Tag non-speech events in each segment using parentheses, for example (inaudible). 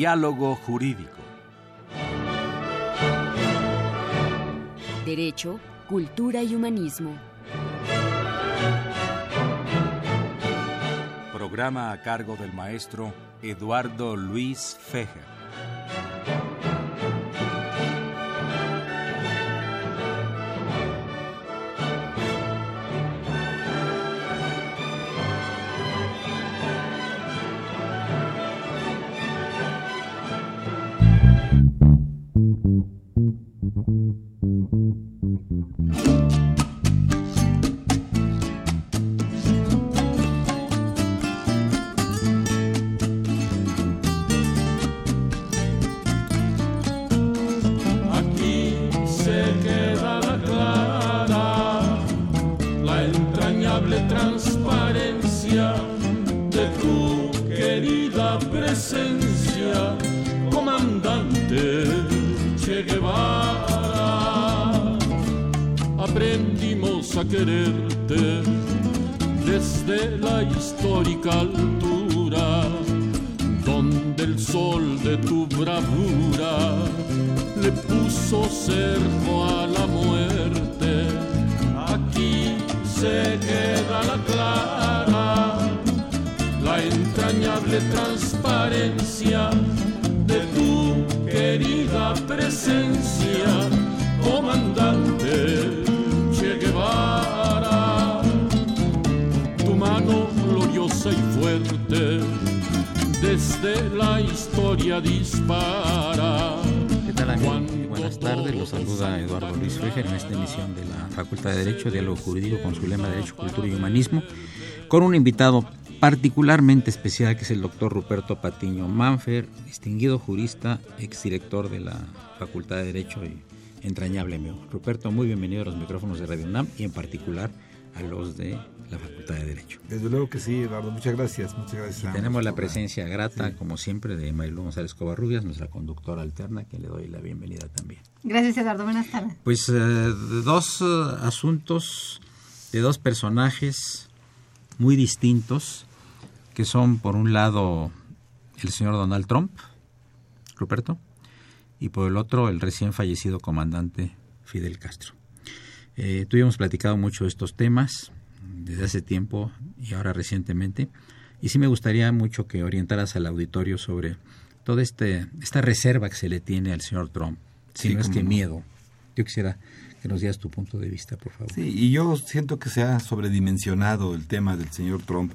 Diálogo Jurídico. Derecho, Cultura y Humanismo. Programa a cargo del maestro Eduardo Luis Fejer. Facultad de Derecho, Diálogo Jurídico con su lema Derecho, Cultura y Humanismo, con un invitado particularmente especial que es el doctor Ruperto Patiño Manfer, distinguido jurista, exdirector de la Facultad de Derecho y entrañable amigo. Ruperto, muy bienvenido a los micrófonos de Radio UNAM y en particular a los de la Facultad de Derecho. Desde luego que sí, Eduardo. Muchas gracias. Muchas gracias. tenemos la presencia grata, como siempre, de Marilu González Covarrubias, nuestra conductora alterna, que le doy la bienvenida también. Gracias, Eduardo. Buenas tardes. Pues eh, dos eh, asuntos de dos personajes muy distintos, que son, por un lado, el señor Donald Trump, Ruperto, y por el otro, el recién fallecido comandante Fidel Castro. Eh, tú y hemos platicado mucho de estos temas desde hace tiempo y ahora recientemente. Y sí me gustaría mucho que orientaras al auditorio sobre toda este, esta reserva que se le tiene al señor Trump, si no es que miedo. Yo quisiera que nos dieras tu punto de vista, por favor. Sí, y yo siento que se ha sobredimensionado el tema del señor Trump,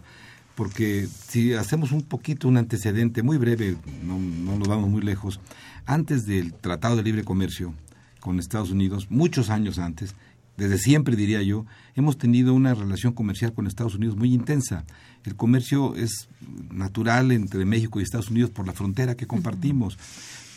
porque si hacemos un poquito un antecedente muy breve, no, no nos vamos muy lejos, antes del Tratado de Libre Comercio con Estados Unidos, muchos años antes, desde siempre diría yo, hemos tenido una relación comercial con Estados Unidos muy intensa. El comercio es natural entre México y Estados Unidos por la frontera que compartimos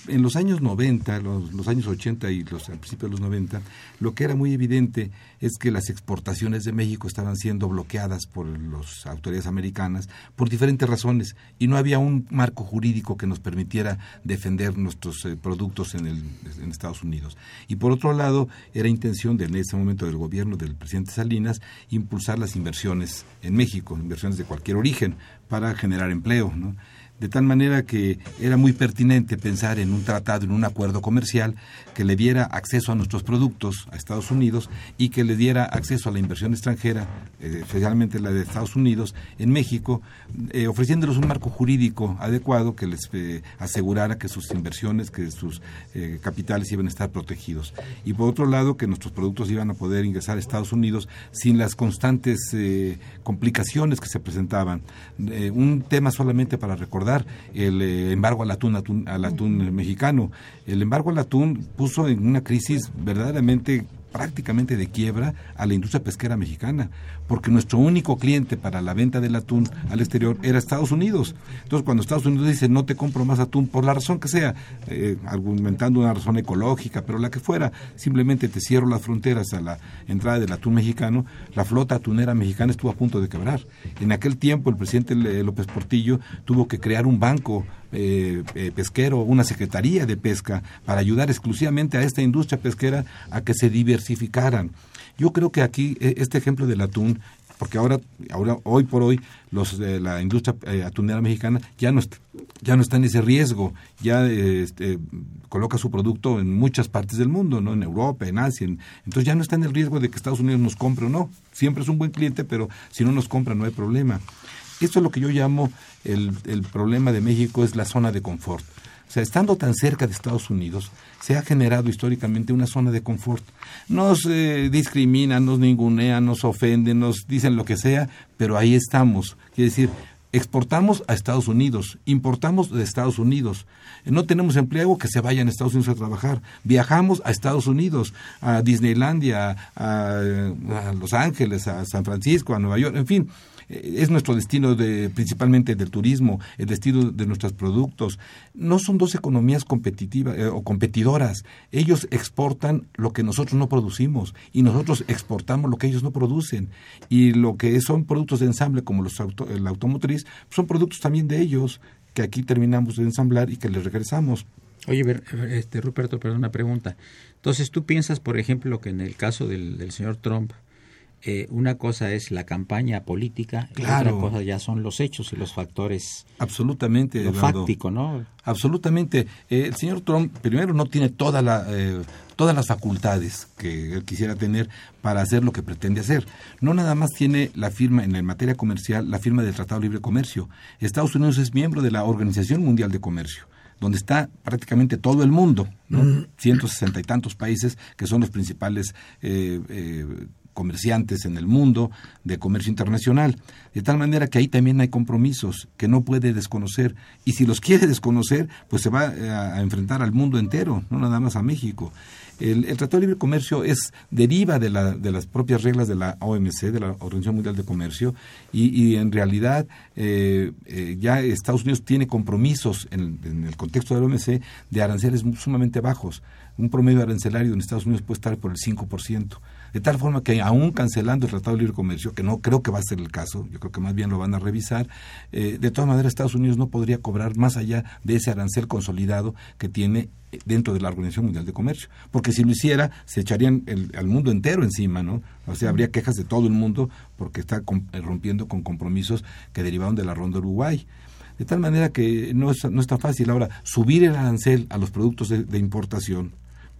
en los años 90, los, años 80 y los, al principio de los 90, lo que era muy evidente es que las exportaciones de México estaban siendo bloqueadas por las autoridades americanas por diferentes razones y no había un marco jurídico que nos permitiera defender nuestros eh, productos en, el, en Estados Unidos. Y por otro lado, era intención de, en ese momento del gobierno del presidente Salinas impulsar las inversiones en México, inversiones de cualquier origen, para generar empleo. ¿no? De tal manera que era muy pertinente pensar en un tratado, en un acuerdo comercial que le diera acceso a nuestros productos a Estados Unidos y que le diera acceso a la inversión extranjera, eh, especialmente la de Estados Unidos, en México, eh, ofreciéndoles un marco jurídico adecuado que les eh, asegurara que sus inversiones, que sus capitales iban a estar protegidos. Y por otro lado, que nuestros productos iban a poder ingresar a Estados Unidos sin las constantes complicaciones que se presentaban. un tema solamente para recordar el eh, embargo al atún, al atún mexicano. El embargo al atún puso en una crisis verdaderamente prácticamente de quiebra a la industria pesquera mexicana, porque nuestro único cliente para la venta del atún al exterior era Estados Unidos. Entonces, cuando Estados Unidos dice no te compro más atún, por la razón que sea, eh, argumentando una razón ecológica, pero la que fuera, simplemente te cierro las fronteras a la entrada del atún mexicano, la flota atunera mexicana estuvo a punto de quebrar. En aquel tiempo, el presidente López Portillo tuvo que crear un banco eh, eh, pesquero, una secretaría de pesca, para ayudar exclusivamente a esta industria pesquera a que se diversificaran. Yo creo que aquí e, este ejemplo del atún porque ahora, ahora hoy por hoy, los la industria eh, atunera mexicana ya no, ya no está en ese riesgo, ya este, coloca su producto en muchas partes del mundo, ¿no? En Europa, en Asia, entonces ya no está en el riesgo de que Estados Unidos nos compre o no. Siempre es un buen cliente, pero si no nos compra no hay problema. Esto es lo que yo llamo el, el problema de México, es la zona de confort. O sea, estando tan cerca de Estados Unidos, se ha generado históricamente una zona de confort. Nos eh, discriminan, nos ningunean, nos ofenden, nos dicen lo que sea, pero ahí estamos. Quiere decir, exportamos a Estados Unidos, importamos de Estados Unidos. No tenemos empleo que se vayan a Estados Unidos a trabajar. Viajamos a Estados Unidos, a Disneylandia, a, Los Ángeles, a San Francisco, a Nueva York, en fin es nuestro destino de, principalmente del turismo, el destino de nuestros productos. No son dos economías competitivas eh, o competidoras. Ellos exportan lo que nosotros no producimos y nosotros exportamos lo que ellos no producen. Y lo que son productos de ensamble como los auto, la automotriz, son productos también de ellos que aquí terminamos de ensamblar y que les regresamos. Oye, este, Ruperto, perdón, una pregunta. Entonces, ¿tú piensas, por ejemplo, que en el caso del, del señor Trump, eh, una cosa es la campaña política y otra cosa ya son los hechos y los factores. Absolutamente, lo fáctico, ¿no? Absolutamente. Eh, el señor Trump, primero, no tiene toda la, eh, todas las facultades que él quisiera tener para hacer lo que pretende hacer. No nada más tiene la firma en materia comercial, la firma del Tratado de Libre Comercio. Estados Unidos es miembro de la Organización Mundial de Comercio donde está prácticamente todo el mundo, ¿no? 160 y tantos países que son los principales comerciantes en el mundo de comercio internacional, de tal manera que ahí también hay compromisos que no puede desconocer y si los quiere desconocer, pues se va eh, a, enfrentar al mundo entero, no nada más a México. El, Tratado de Libre Comercio es deriva de, la, de, las propias reglas de la OMC, de la Organización Mundial de Comercio, y, en realidad eh, eh, ya Estados Unidos tiene compromisos en, el contexto de la OMC de aranceles sumamente bajos. Un promedio arancelario en Estados Unidos puede estar por el 5% de tal forma que aún cancelando el Tratado de Libre Comercio, que no creo que va a ser el caso, yo creo que más bien lo van a revisar, eh, de todas maneras Estados Unidos no podría cobrar más allá de ese arancel consolidado que tiene dentro de la Organización Mundial de Comercio, porque si lo hiciera se echarían el, al mundo entero encima, ¿no? O sea, habría quejas de todo el mundo porque está rompiendo con compromisos que de la ronda Uruguay. De tal manera que no es, no está fácil ahora subir el arancel a los productos de importación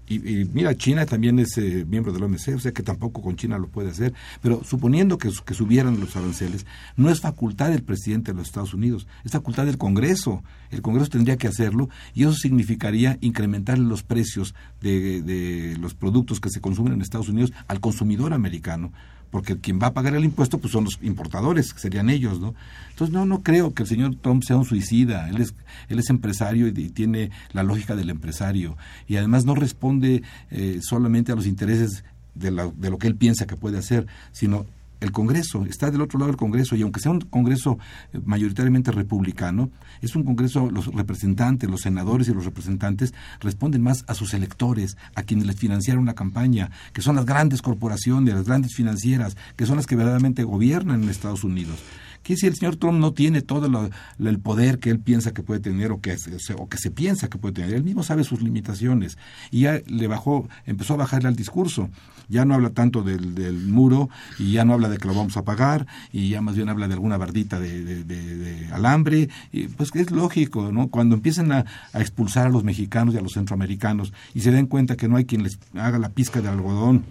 y, mira, China también es eh, miembro del OMC, o sea que tampoco con China lo puede hacer, pero suponiendo que, que subieran los aranceles, no es facultad del presidente de los Estados Unidos, es facultad del Congreso. El Congreso tendría que hacerlo y eso significaría incrementar los precios de, de los productos que se consumen en Estados Unidos al consumidor americano porque quien va a pagar el impuesto pues son los importadores, que serían ellos, ¿no? Entonces no no creo que el señor Trump sea un suicida, él es él es empresario y, tiene la lógica del empresario y además no responde eh, solamente a los intereses de, de lo que él piensa que puede hacer, sino el Congreso, está del otro lado del Congreso, y aunque sea un Congreso eh, mayoritariamente republicano, es un Congreso, los representantes, los senadores y los representantes responden más a sus electores, a quienes les financiaron la campaña, que son las grandes corporaciones, las grandes financieras, que son las que verdaderamente gobiernan en Estados Unidos que si el señor Trump no tiene todo el poder que él piensa que puede tener o que, o que se piensa que puede tener, él mismo sabe sus limitaciones. Y ya le bajó, empezó a bajarle al discurso, ya no habla tanto del, del muro y ya no habla de que lo vamos a pagar y ya más bien habla de alguna bardita de, alambre, y pues es lógico, ¿no? Cuando empiecen a, expulsar a los mexicanos y a los centroamericanos y se den cuenta que no hay quien les haga la pizca de algodón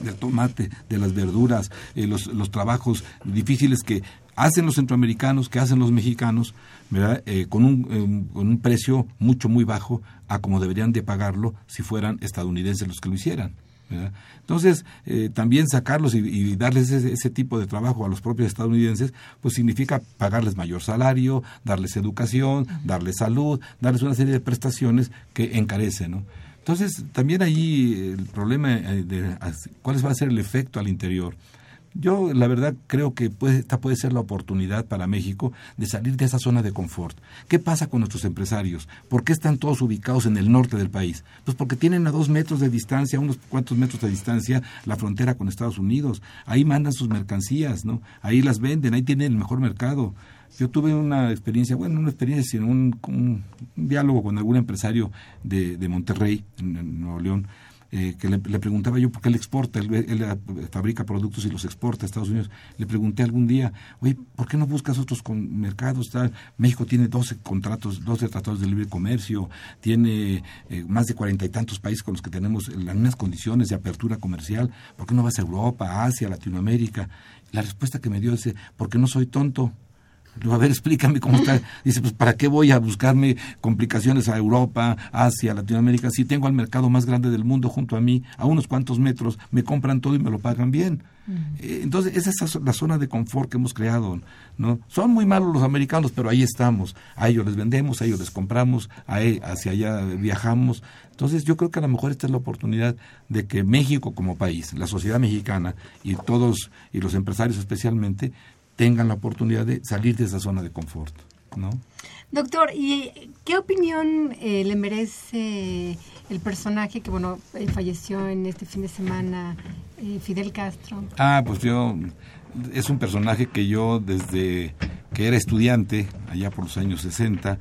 del tomate, de las verduras, eh, los, los, trabajos difíciles que hacen los centroamericanos, que hacen los mexicanos, ¿verdad? Eh, con, un, eh, con un precio mucho, muy bajo a como deberían de pagarlo si fueran estadounidenses los que lo hicieran. Entonces, eh, también sacarlos y, darles ese, tipo de trabajo a los propios estadounidenses, pues significa pagarles mayor salario, darles educación, darles salud, darles una serie de prestaciones que encarecen, ¿no? Entonces, también ahí el problema de cuál va a ser el efecto al interior. Yo, la verdad, creo que esta puede ser la oportunidad para México de salir de esa zona de confort. ¿Qué pasa con nuestros empresarios? ¿Por qué están todos ubicados en el norte del país? Pues porque tienen a dos metros de distancia, unos cuantos metros de distancia, la frontera con Estados Unidos. Ahí mandan sus mercancías, ¿no? Ahí las venden, ahí tienen el mejor mercado. Yo tuve una experiencia, bueno, no una experiencia, sino un, diálogo con algún empresario de, Monterrey, en Nuevo León, eh, que le, preguntaba yo por qué él exporta, él, él, eh, fabrica productos y los exporta a Estados Unidos. Le pregunté algún día, oye, ¿por qué no buscas otros mercados? México tiene 12 contratos, 12 tratados de libre comercio, tiene eh, más de cuarenta y tantos países con los que tenemos las mismas condiciones de apertura comercial. ¿Por qué no vas a Europa, Asia, Latinoamérica? La respuesta que me dio es, porque no soy tonto a ver, explícame cómo está. Dice, pues, ¿para qué voy a buscarme complicaciones a Europa, Asia, Latinoamérica? Si tengo al mercado más grande del mundo junto a mí, a unos cuantos metros, me compran todo y me lo pagan bien. Eh, entonces, esa es la zona de confort que hemos creado. ¿no? Son muy malos los americanos, pero ahí estamos. A ellos les vendemos, a ellos les compramos, a, e, hacia allá viajamos. Entonces, yo creo que a lo mejor esta es la oportunidad de que México como país, la sociedad mexicana y todos, y los empresarios especialmente, tengan la oportunidad de salir de esa zona de confort, ¿no? Doctor, ¿y qué opinión eh, le merece el personaje que, bueno, eh, falleció en este fin de semana, eh, Fidel Castro? Ah, pues yo, es un personaje que yo desde que era estudiante, allá por los años 60,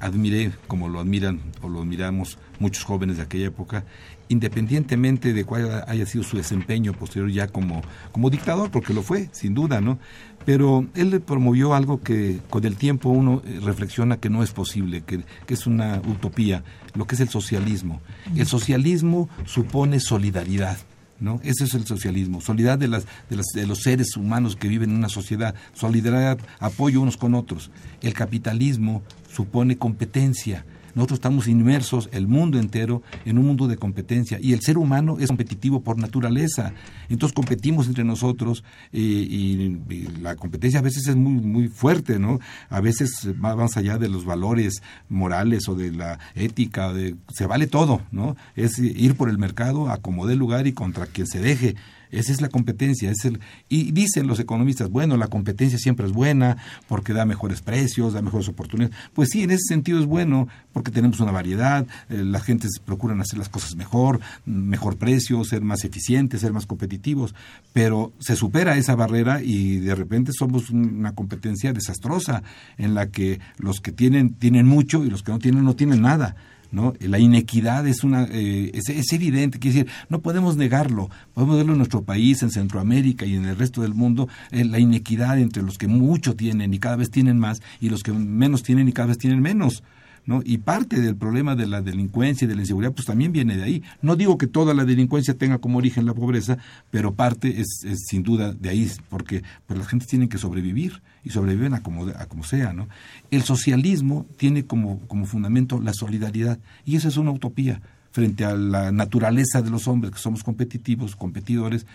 admiré como lo admiran o lo admiramos muchos jóvenes de aquella época independientemente de cuál haya sido su desempeño posterior ya como, como dictador, porque lo fue, sin duda, ¿no? Pero él promovió algo que con el tiempo uno eh, reflexiona que no es posible, que, que es una utopía, lo que es el socialismo. El socialismo supone solidaridad. ¿no? Ese es el socialismo, solidaridad de, las, de, las, de, los seres humanos que viven en una sociedad, solidaridad, apoyo unos con otros. El capitalismo supone competencia, nosotros estamos inmersos, el mundo entero, en un mundo de competencia y el ser humano es competitivo por naturaleza. Entonces competimos entre nosotros eh, y, la competencia a veces es muy, muy fuerte, ¿no? A veces más allá de los valores morales o de la ética, de, se vale todo, ¿no? Es ir por el mercado a como dé lugar y contra quien se deje. Esa es la competencia. Es el, y dicen los economistas, bueno, la competencia siempre es buena porque da mejores precios, da mejores oportunidades. Pues sí, en ese sentido es bueno porque tenemos una variedad, eh, las gentes procuran hacer las cosas mejor, mejor precio, ser más eficientes, ser más competitivos, pero se supera esa barrera y de repente somos una competencia desastrosa en la que los que tienen tienen mucho y los que no tienen no tienen nada. ¿No? La inequidad es, una, eh, es, evidente, quiere decir, no podemos negarlo, podemos verlo en nuestro país, en Centroamérica y en el resto del mundo, eh, la inequidad entre los que mucho tienen y cada vez tienen más y los que menos tienen y cada vez tienen menos. ¿No? Y parte del problema de la delincuencia y de la inseguridad, pues también viene de ahí. No digo que toda la delincuencia tenga como origen la pobreza, pero parte es, sin duda de ahí, porque pues las gentes tienen que sobrevivir y sobreviven a como, a como sea, ¿no? El socialismo tiene como, como fundamento la solidaridad, y esa es una utopía frente a la naturaleza de los hombres, que somos competitivos, competidores,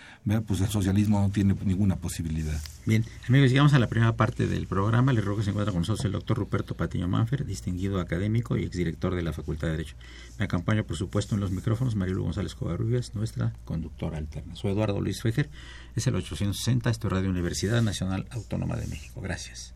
pues el socialismo no tiene ninguna posibilidad. Bien, amigos, llegamos a la primera parte del programa. Les ruego que se encuentra con nosotros el doctor Ruperto Patiño Manfer, distinguido académico y exdirector de la Facultad de Derecho. Me acompaña, por supuesto, en los micrófonos Marilu González Covarrubias, nuestra conductora alterna. Soy Eduardo Luis Fejer, es el 860, esto es Radio Universidad Nacional Autónoma de México. Gracias.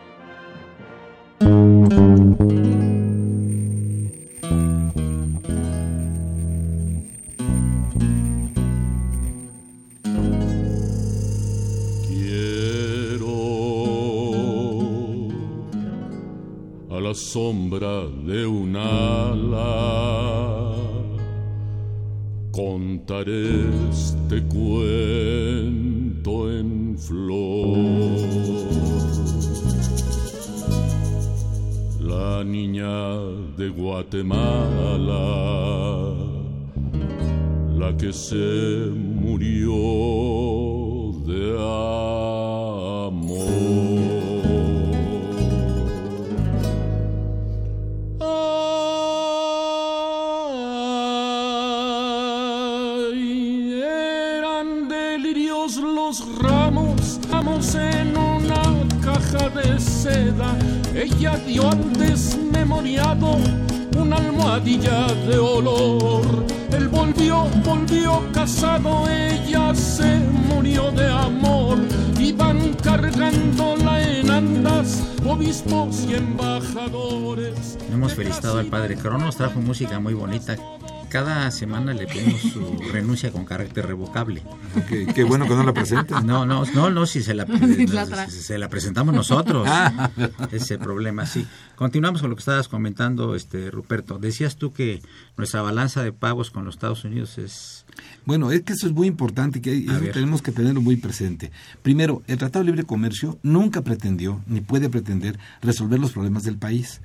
Sombra de un ala. Contaré este cuento en flor. La niña de Guatemala, la que se murió de faja ella dio al desmemoriado una almohadilla de olor. Él volvió, volvió casado, ella se murió de amor. Iban cargándola en andas, obispos y embajadores. Hemos felicitado al padre Cronos, trajo música muy bonita. Cada semana le pedimos su renuncia con carácter revocable. Qué, qué bueno que no la presentes. No, no, no, no, si se la, (laughs) si se la presentamos nosotros. Ese es el problema, sí. Continuamos con lo que estabas comentando, este Ruperto. Decías tú que nuestra balanza de pagos con los Estados Unidos es Bueno, es que eso es muy importante, que eso tenemos que tenerlo muy presente. Primero, el Tratado de Libre Comercio nunca pretendió, ni puede pretender, resolver los problemas del país.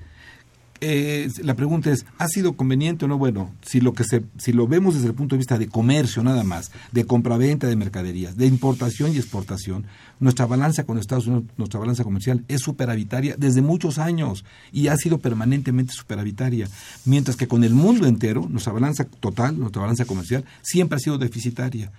Eh, la pregunta es, ¿ha sido conveniente o no? Bueno, si lo que se, si lo vemos desde el punto de vista de comercio nada más, de compraventa de mercaderías, de importación y exportación, nuestra balanza con Estados Unidos, nuestra balanza comercial es superavitaria desde muchos años y ha sido permanentemente superavitaria, mientras que con el mundo entero, nuestra balanza total, nuestra balanza comercial, siempre ha sido deficitaria,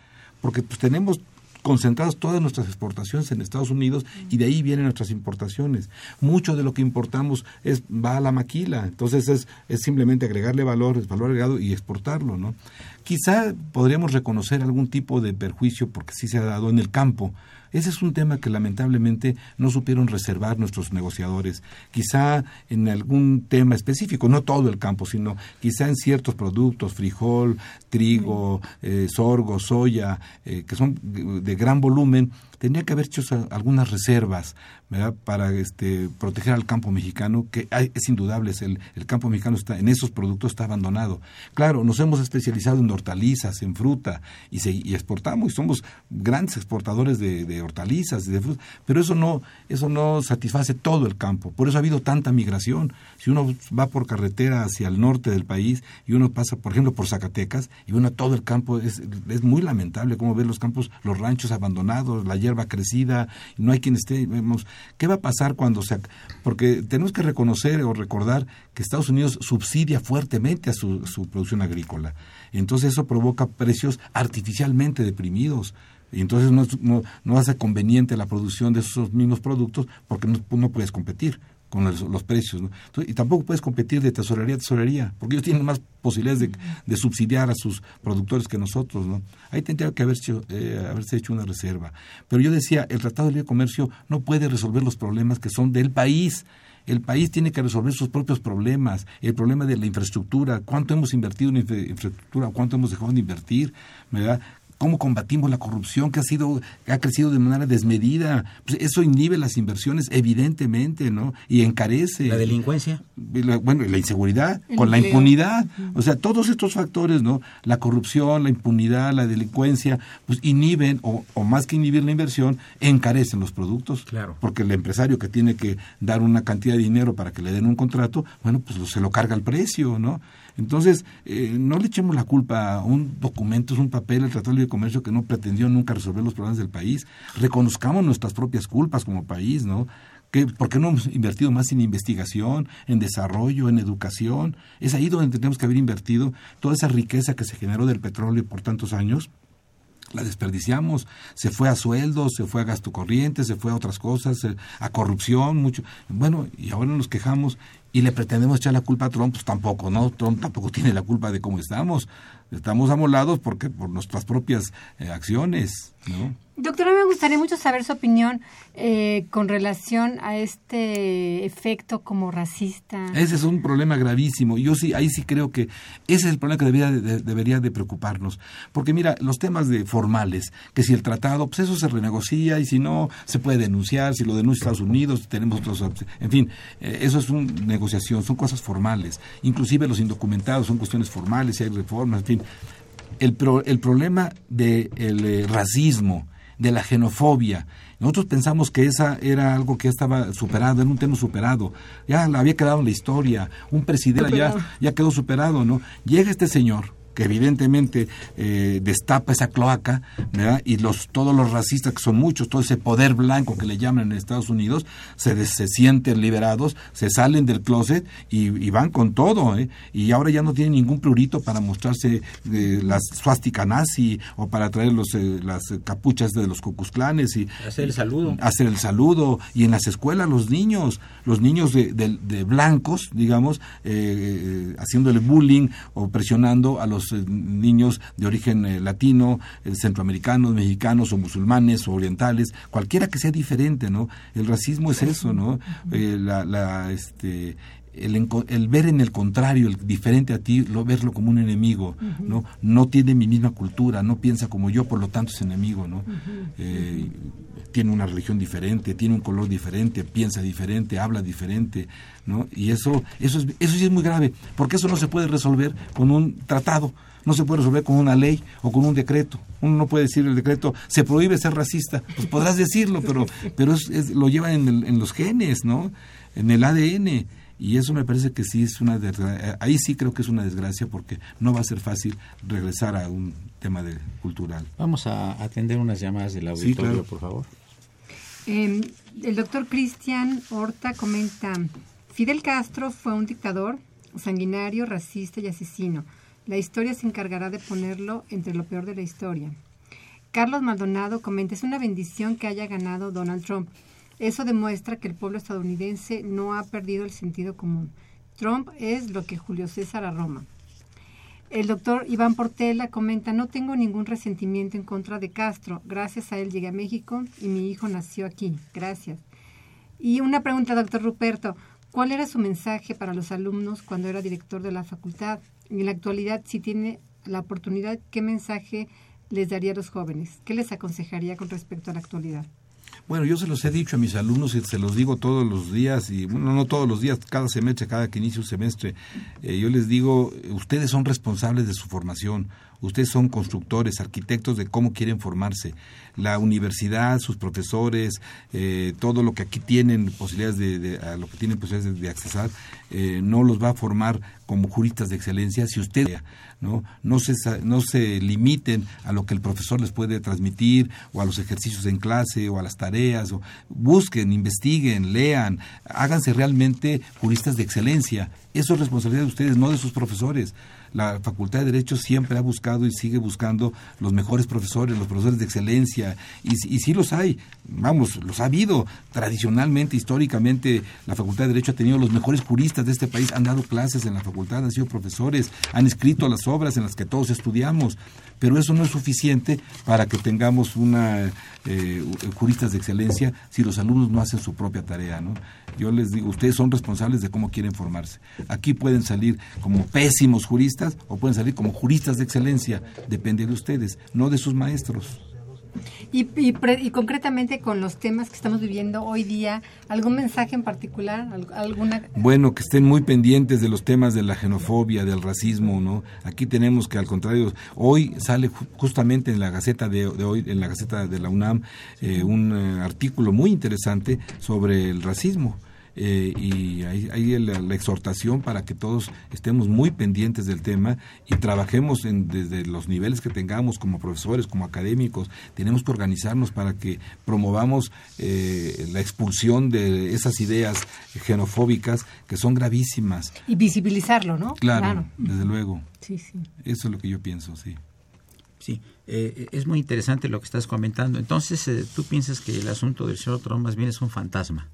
porque pues tenemos concentradas todas nuestras exportaciones en Estados Unidos y de ahí vienen nuestras importaciones. Mucho de lo que importamos es va a la maquila, entonces es, es simplemente agregarle valor, es valor agregado y exportarlo, ¿no? Quizá podríamos reconocer algún tipo de perjuicio porque sí se ha dado en el campo. Ese es un tema que lamentablemente no supieron reservar nuestros negociadores. Quizá en algún tema específico, no todo el campo, sino quizá en ciertos productos, frijol, trigo, eh, sorgo, soya, eh, que son de gran volumen, tenía que haber hecho algunas reservas ¿verdad? para este, proteger al campo mexicano, que es indudable, es el, campo mexicano está, en esos productos está abandonado. Claro, nos hemos especializado en hortalizas, en fruta, y, exportamos, y somos grandes exportadores de, de hortalizas y de fruta, pero eso no, eso no satisface todo el campo, por eso ha habido tanta migración. Si uno va por carretera hacia el norte del país y uno pasa, por ejemplo, por Zacatecas, y uno todo el campo, es, es muy lamentable cómo ver los campos, los ranchos abandonados, la hierba crecida, no hay quien esté, vemos, ¿qué va a pasar cuando se... Porque tenemos que reconocer o recordar que Estados Unidos subsidia fuertemente a su, su producción agrícola. Entonces eso provoca precios artificialmente deprimidos. Y entonces no, no, no hace conveniente la producción de esos mismos productos porque no, no puedes competir con los, los precios. ¿no? Y tampoco puedes competir de tesorería a tesorería, porque ellos tienen más posibilidades de, de subsidiar a sus productores que nosotros. ¿no? Ahí tendría que haber hecho, eh, haberse hecho una reserva. Pero yo decía, el Tratado de Libre Comercio no puede resolver los problemas que son del país. El país tiene que resolver sus propios problemas, el problema de la infraestructura, cuánto hemos invertido en infra- infraestructura, cuánto hemos dejado de invertir, ¿verdad? Cómo combatimos la corrupción que ha sido que ha crecido de manera desmedida pues eso inhibe las inversiones evidentemente no y encarece la delincuencia. la- bueno, y la inseguridad, El con la impunidad, o sea, todos estos factores, ¿no? La corrupción, la impunidad, la delincuencia, pues inhiben, o, o más que inhibir la inversión, encarecen los productos. Claro. Porque el empresario que tiene que dar una cantidad de dinero para que le den un contrato, bueno, pues lo- se lo carga al precio, ¿no? Entonces, eh, no le echemos la culpa a un documento, es un papel, el Tratado de Comercio que no pretendió nunca resolver los problemas del país. Reconozcamos nuestras propias culpas como país, ¿no? ¿Qué, ¿Por qué no hemos invertido más en investigación, en desarrollo, en educación? Es ahí donde tenemos que haber invertido toda esa riqueza que se generó del petróleo por tantos años. La desperdiciamos, se fue a sueldos, se fue a gasto corriente, se fue a otras cosas, se- a corrupción, mucho. Bueno, y ahora nos quejamos y le pretendemos echar la culpa a Trump, pues tampoco, ¿no? Trump tampoco (laughs) tiene la culpa de cómo estamos. Estamos amolados porque por nuestras propias eh, acciones, ¿no? Doctora, me gustaría mucho saber su opinión eh, con relación a este efecto como racista. Ese es un problema gravísimo. Yo sí, ahí sí creo que ese es el problema que debería de, de- debería de preocuparnos. Porque mira, los temas de formales, que si el tratado, pues eso se renegocia y si no, se puede denunciar, si lo denuncia Estados Unidos, tenemos otros, en fin, eh, eso es una negociación, son cosas formales. Inclusive los indocumentados son cuestiones formales, si hay reformas, en fin. El, pro- el problema del racismo, de la xenofobia. Nosotros pensamos que esa era algo que estaba superado, era un tema superado. Ya la había quedado en la historia. Un presidente ya, ya quedó superado, ¿no? Llega este señor que evidentemente eh, destapa esa cloaca, ¿verdad? Y los, todos los racistas, que son muchos, todo ese poder blanco que le llaman en Estados Unidos, se, se sienten liberados, se salen del closet y, van con todo, ¿eh? Y ahora ya no tienen ningún prurito para mostrarse eh, la suástica nazi o para traer los, eh, las capuchas de los cucuzclanes y hacer el saludo. Hacer el saludo. Y en las escuelas los niños, los niños de, de, blancos, digamos, eh, haciéndole bullying o presionando a los niños de origen latino, centroamericanos, mexicanos o musulmanes o orientales, cualquiera que sea diferente, ¿no? El racismo es eso, ¿no? la, la, este, el, el, ver en el contrario, el diferente a ti, lo, verlo como un enemigo, ¿no? No tiene mi misma cultura, no piensa como yo, por lo tanto es enemigo, ¿no? Eh, tiene una religión diferente, tiene un color diferente, piensa diferente, habla diferente, ¿no? Y eso, eso, es, eso sí es muy grave, porque eso no se puede resolver con un tratado, no se puede resolver con una ley o con un decreto. Uno no puede decir el decreto, se prohíbe ser racista. Pues podrás decirlo, pero, pero es, lo lleva en, en los genes, ¿no? En el ADN y eso me parece que sí es una desgracia. ahí sí creo que es una desgracia porque no va a ser fácil regresar a un tema de, cultural. Vamos a atender unas llamadas del auditorio, por favor. Em, el doctor Cristian Horta comenta, Fidel Castro fue un dictador sanguinario, racista y asesino. La historia se encargará de ponerlo entre lo peor de la historia. Carlos Maldonado comenta, es una bendición que haya ganado Donald Trump. Eso demuestra que el pueblo estadounidense no ha perdido el sentido común. Trump es lo que Julio César a Roma. El doctor Iván Portela comenta, no tengo ningún resentimiento en contra de Castro. Gracias a él llegué a México y mi hijo nació aquí. Gracias. Y una pregunta, doctor Ruperto. ¿Cuál era su mensaje para los alumnos cuando era director de la facultad? Y en la actualidad, si tiene la oportunidad, ¿qué mensaje les daría a los jóvenes? ¿Qué les aconsejaría con respecto a la actualidad? Bueno, yo se los he dicho a mis alumnos y se los digo todos los días, y bueno, no todos los días, cada semestre, cada que inicie un semestre, eh, yo les digo, ustedes son responsables de su formación, ustedes son constructores, arquitectos de cómo quieren formarse. La universidad, sus profesores, eh, todo lo que aquí tienen posibilidades de, a lo que tienen posibilidades de, accesar, eh, no los va a formar como juristas de excelencia si usted ¿no? No se, no se limiten a lo que el profesor les puede transmitir o a los ejercicios en clase o a las tareas. O, busquen, investiguen, lean, háganse realmente juristas de excelencia. Eso es responsabilidad de ustedes, no de sus profesores la Facultad de Derecho siempre ha buscado y sigue buscando los mejores profesores, los profesores de excelencia, y, y sí los hay, vamos, los ha habido. Tradicionalmente, históricamente, la Facultad de Derecho ha tenido los mejores juristas de este país, han dado clases en la facultad, han sido profesores, han escrito las obras en las que todos estudiamos, pero eso no es suficiente para que tengamos una eh, juristas de excelencia si los alumnos no hacen su propia tarea, ¿no? Yo les digo, ustedes son responsables de cómo quieren formarse. Aquí pueden salir como pésimos juristas o pueden salir como juristas de excelencia, depende de ustedes, no de sus maestros. Y, y, concretamente con los temas que estamos viviendo hoy día, ¿algún mensaje en particular? alguna Bueno, que estén muy pendientes de los temas de la xenofobia, del racismo, ¿no? Aquí tenemos que, al contrario, hoy sale justamente en la Gaceta de, hoy, en la Gaceta de la UNAM, eh, un eh, artículo muy interesante sobre el racismo eh, y hay, la, exhortación para que todos estemos muy pendientes del tema y trabajemos en, desde los niveles que tengamos como profesores, como académicos. Tenemos que organizarnos para que promovamos eh, la expulsión de esas ideas xenofóbicas que son gravísimas. Y visibilizarlo, ¿no? Claro, desde luego. Sí, sí. Eso es lo que yo pienso, sí. Sí, eh, es muy interesante lo que estás comentando. Entonces, ¿tú piensas que el asunto del señor Trump más bien es un fantasma?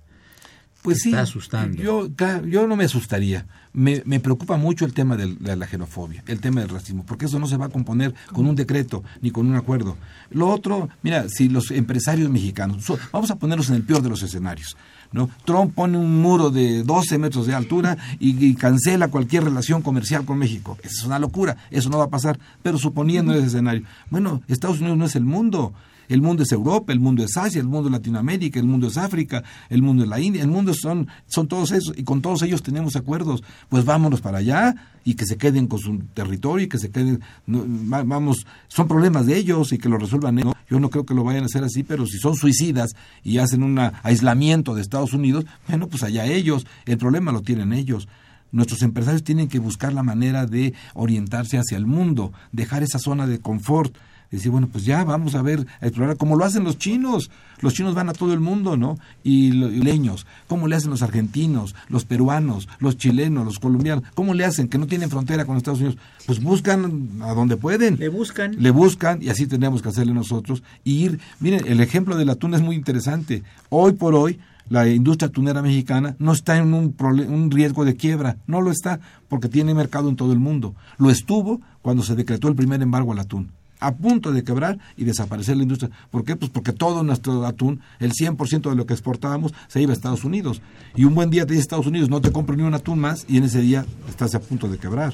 Pues sí, asustando. Yo, yo no me asustaría. Me, me preocupa mucho el tema de la xenofobia, el tema del racismo, porque eso no se va a componer con un decreto ni con un acuerdo. Lo otro, mira, si los empresarios mexicanos, vamos a ponerlos en el peor de los escenarios, ¿no? Trump pone un muro de 12 metros de altura y, y, cancela cualquier relación comercial con México. Esa es una locura, eso no va a pasar, pero suponiendo ese escenario. Bueno, Estados Unidos no es el mundo. El mundo es Europa, el mundo es Asia, el mundo es Latinoamérica, el mundo es África, el mundo es la India, el mundo son, son todos esos, y con todos ellos tenemos acuerdos. Pues vámonos para allá y que se queden con su territorio y que se queden, vamos, son problemas de ellos y que lo resuelvan ellos. Yo no creo que lo vayan a hacer así, pero si son suicidas y hacen un aislamiento de Estados Unidos, bueno, pues allá ellos, el problema lo tienen ellos Nuestros empresarios tienen que buscar la manera de orientarse hacia el mundo, dejar esa zona de confort decir, bueno, pues ya vamos a ver, a explorar, como lo hacen los chinos. Los chinos van a todo el mundo, ¿no? Y los leños, ¿cómo le hacen los argentinos, los peruanos, los chilenos, los colombianos? ¿Cómo le hacen que no tienen frontera con Estados Unidos? Pues buscan a donde pueden. Le buscan. Le buscan y así tenemos que hacerle nosotros. Y ir, miren, el ejemplo del atún es muy interesante. Hoy por hoy, la industria tunera mexicana no está en un, un, riesgo de quiebra, no lo está, porque tiene mercado en todo el mundo. Lo estuvo cuando se decretó el primer embargo al atún a punto de quebrar y desaparecer la industria. ¿Por qué? Pues porque todo nuestro atún, el 100% de lo que exportábamos, se iba a Estados Unidos. Y un buen día te dice Estados Unidos, no te compro ni un atún más, y en ese día estás a punto de quebrar.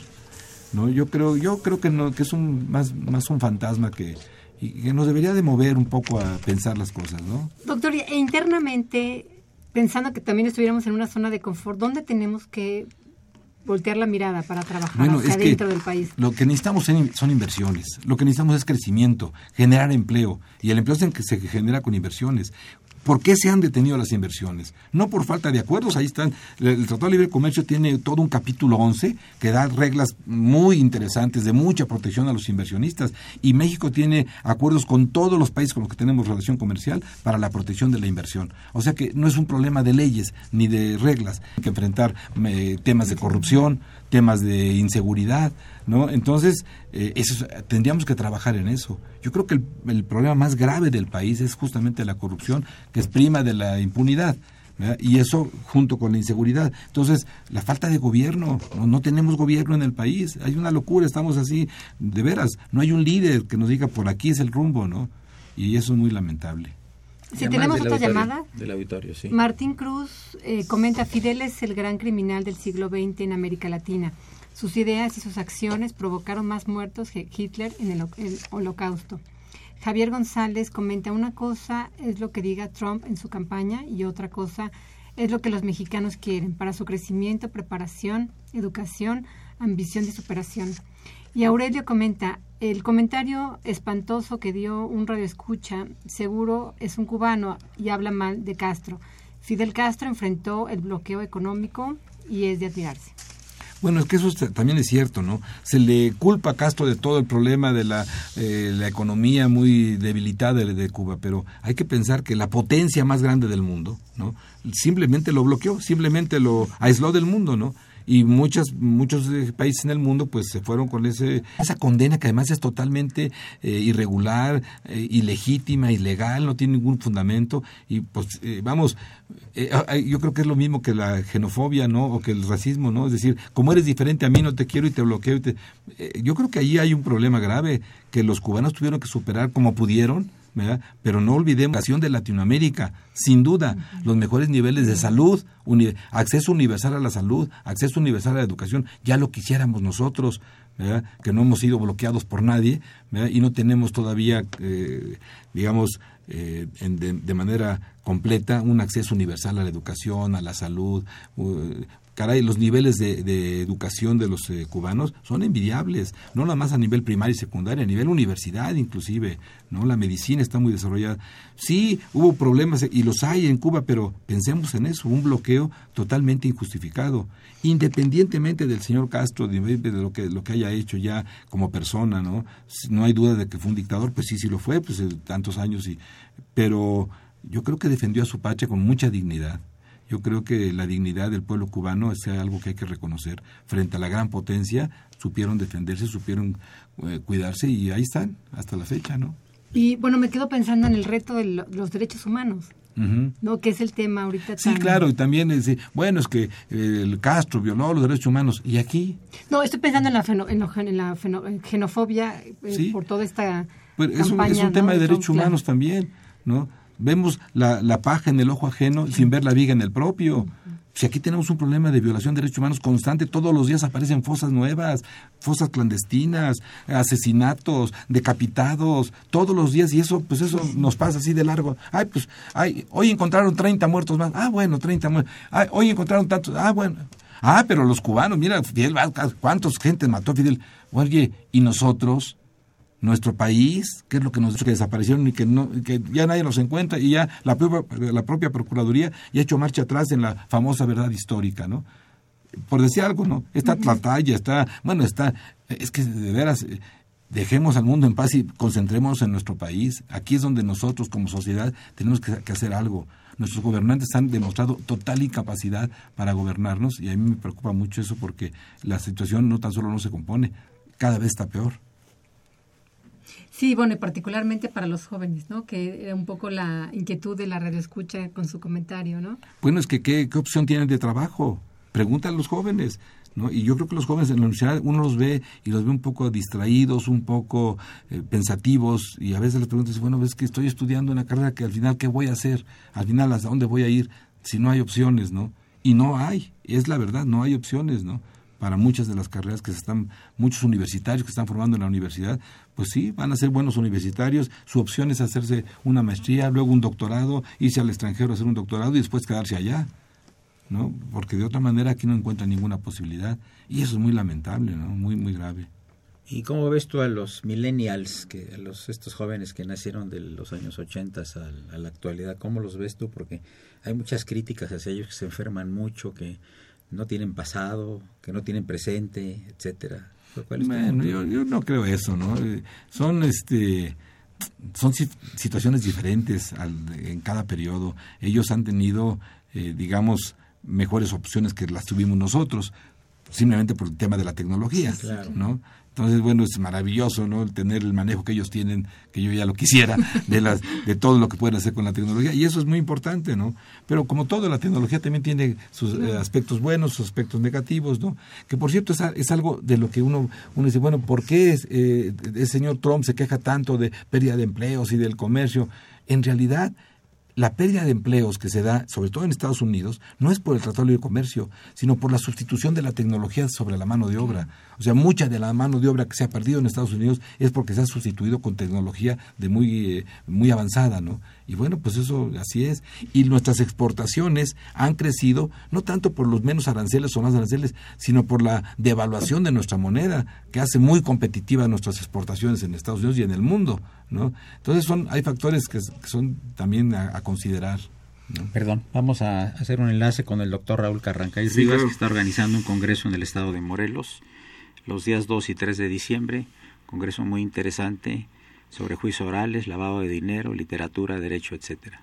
¿no? Yo creo, yo creo que, es un, más, más un fantasma que, que nos debería de mover un poco a pensar las cosas, ¿no? Doctor, e internamente, pensando que también estuviéramos en una zona de confort, ¿dónde tenemos que voltear la mirada para trabajar hacia dentro del país. Lo que necesitamos son inversiones, lo que necesitamos es crecimiento, generar empleo, y el empleo se genera con inversiones. ¿Por qué se han detenido las inversiones? No por falta de acuerdos, ahí están. El Tratado de Libre Comercio tiene todo un capítulo 11 que da reglas muy interesantes de mucha protección a los inversionistas y México tiene acuerdos con todos los países con los que tenemos relación comercial para la protección de la inversión. O sea que no es un problema de leyes ni de reglas. Hay que enfrentar eh, temas de corrupción, temas de inseguridad, ¿no? Entonces, eh, eso, tendríamos que trabajar en eso. Yo creo que el, problema más grave del país es justamente la corrupción, que es prima de la impunidad. Y eso junto con la inseguridad. Entonces, la falta de gobierno, no, tenemos gobierno en el país, hay una locura, estamos así, de veras, no hay un líder que nos diga por aquí es el rumbo, ¿no? Y eso es muy lamentable. Si tenemos otra llamada. Del auditorio, sí. Martín Cruz eh, comenta, Fidel es el gran criminal del siglo XX en América Latina. Sus ideas y sus acciones provocaron más muertos que Hitler en el, holocausto. Javier González comenta una cosa es lo que diga Trump en su campaña y otra cosa es lo que los mexicanos quieren para su crecimiento, preparación, educación, ambición y superación. Y Aurelio comenta, el comentario espantoso que dio un radioescucha, seguro es un cubano y habla mal de Castro. Fidel Castro enfrentó el bloqueo económico y es de admirarse. Bueno, es que eso también es cierto, ¿no? Se le culpa a Castro de todo el problema de la, eh, la economía muy debilitada de, Cuba, pero hay que pensar que la potencia más grande del mundo, ¿no? Simplemente lo bloqueó, simplemente lo aisló del mundo, ¿no? Y muchas, muchos eh, países en el mundo pues se fueron con ese, esa condena que además es totalmente eh, irregular, eh, ilegítima, ilegal, no tiene ningún fundamento y pues vamos, ah, yo creo que es lo mismo que la xenofobia, ¿no? O que el racismo, ¿no? Es decir, como eres diferente a mí no te quiero y te bloqueo. Y te... yo creo que ahí hay un problema grave que los cubanos tuvieron que superar como pudieron pero no olvidemos la de Latinoamérica, sin duda, los mejores niveles de salud, acceso universal a la salud, acceso universal a la educación, ya lo quisiéramos nosotros, que no hemos sido bloqueados por nadie y no tenemos todavía, eh, digamos, eh, de, manera completa un acceso universal a la educación, a la salud, caray, los niveles de, educación de los eh, cubanos son envidiables, no nada más a nivel primario y secundario, a nivel universidad inclusive, ¿no? La medicina está muy desarrollada. Sí, hubo problemas y los hay en Cuba, pero pensemos en eso, un bloqueo totalmente injustificado, independientemente del señor Castro, de, lo que lo que haya hecho ya como persona, ¿no? No hay duda de que fue un dictador, pues sí, sí lo fue, pues tantos años y pero yo creo que defendió a su patria con mucha dignidad yo creo que la dignidad del pueblo cubano es algo que hay que reconocer. Frente a la gran potencia, supieron defenderse, supieron eh, cuidarse y ahí están hasta la fecha, ¿no? Y bueno, me quedo pensando en el reto de los derechos humanos. ¿no? Que es el tema ahorita. Sí, claro, y también es, bueno, es que eh, el Castro violó los derechos humanos. ¿Y aquí? No, estoy pensando en la, en, la xenofobia eh, por toda esta. Pues es, un, es un tema de derechos humanos también, ¿no? Vemos la, la, paja en el ojo ajeno sin ver la viga en el propio. Si aquí tenemos un problema de violación de derechos humanos constante, todos los días aparecen fosas nuevas, fosas clandestinas, asesinatos, decapitados, todos los días, y eso, pues eso nos pasa así de largo. Ay, pues, ay, hoy encontraron 30 muertos más. Ah, bueno, 30 muertos. Ay, hoy encontraron tantos. Ah, bueno. Ah, pero los cubanos, mira, Fidel, ¿cuántos gente mató Fidel? Oye, ¿y nosotros? Nuestro país, que es lo que nos que desaparecieron y que no que ya nadie los encuentra y ya la propia, la propia procuraduría ya ha hecho marcha atrás en la famosa verdad histórica, ¿no? por decir algo, ¿no? Está Tlataya, está, bueno, está, es que de veras, eh, dejemos al mundo en paz y concentrémonos en nuestro país. Aquí es donde nosotros como sociedad tenemos que, que hacer algo. Nuestros gobernantes han demostrado total incapacidad para gobernarnos y a mí me preocupa mucho eso porque la situación no tan solo no se compone, cada vez está peor. Sí, bueno, y particularmente para los jóvenes, ¿no? Que era un poco la inquietud de la radioescucha con su comentario, ¿no? Bueno, es que ¿qué, opción tienen de trabajo? Pregunta a los jóvenes. ¿No? Y yo creo que los jóvenes en la universidad uno los ve y los ve un poco distraídos, un poco eh, pensativos y a veces les preguntas, bueno, ves que estoy estudiando una carrera que al final, ¿qué voy a hacer? Al final, ¿hasta dónde voy a ir? Si no hay opciones, ¿no? Y no hay, es la verdad, no hay opciones, ¿no? Para muchas de las carreras que se están, muchos universitarios que están formando en la universidad, pues sí, van a ser buenos universitarios, su opción es hacerse una maestría, luego un doctorado, irse al extranjero a hacer un doctorado y después quedarse allá. ¿no? Porque de otra manera aquí no encuentra ninguna posibilidad y eso es muy lamentable, ¿no? Muy muy grave. ¿Y cómo ves tú a los millennials, que a los estos jóvenes que nacieron de los años 80 a, a la actualidad, cómo los ves tú? Porque hay muchas críticas hacia ellos que se enferman mucho, que no tienen pasado, que no tienen presente, etcétera. Bueno, yo, yo, no creo eso, ¿no? Eh, son este son situaciones diferentes al, en cada periodo. Ellos han tenido, eh, digamos, mejores opciones que las tuvimos nosotros, simplemente por el tema de la tecnología, ¿no? Entonces, bueno, es maravilloso, ¿no? El tener el manejo que ellos tienen, que yo ya lo quisiera, de, las, de todo lo que pueden hacer con la tecnología. Y eso es muy importante, ¿no? Pero como todo, la tecnología también tiene sus eh, aspectos buenos, sus aspectos negativos, ¿no? Que por cierto es, es algo de lo que uno, uno dice, bueno, ¿por qué eh, el señor Trump se queja tanto de pérdida de empleos y del comercio? En realidad, la pérdida de empleos que se da, sobre todo en Estados Unidos, no es por el Tratado de Libre Comercio, sino por la sustitución de la tecnología sobre la mano de obra. O sea, mucha de la mano de obra que se ha perdido en Estados Unidos es porque se ha sustituido con tecnología de muy, eh, muy avanzada, ¿no? Y bueno, pues eso así es. Y nuestras exportaciones han crecido no tanto por los menos aranceles o más aranceles, sino por la devaluación de nuestra moneda, que hace muy competitivas nuestras exportaciones en Estados Unidos y en el mundo, ¿no? Entonces son, hay factores que, son también a, considerar. Perdón, vamos a hacer un enlace con el doctor Raúl Carrancay Rivas, que está organizando un congreso en el estado de Morelos los días 2 y 3 de diciembre, congreso muy interesante sobre juicios orales, lavado de dinero, literatura, derecho, etcétera.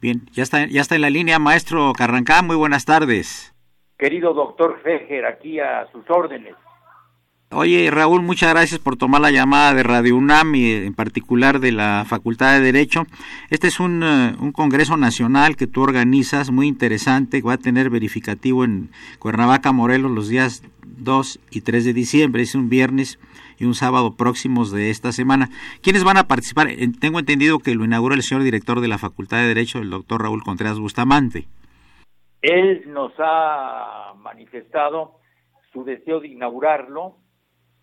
Bien, ya está, ya está en la línea, maestro Carrancá, muy buenas tardes. Querido doctor Fejer, aquí a sus órdenes. Oye, Raúl, muchas gracias por tomar la llamada de Radio UNAM y en particular de la Facultad de Derecho. Este es un, eh, un congreso nacional que tú organizas, muy interesante, que va a tener verificativo en Cuernavaca, Morelos, los días 2 y 3 de diciembre, es un viernes y un sábado próximos de esta semana. ¿Quiénes van a participar? Tengo entendido que lo inaugura el señor director de la Facultad de Derecho, el doctor Raúl Contreras Bustamante. Él nos ha manifestado su deseo de inaugurarlo.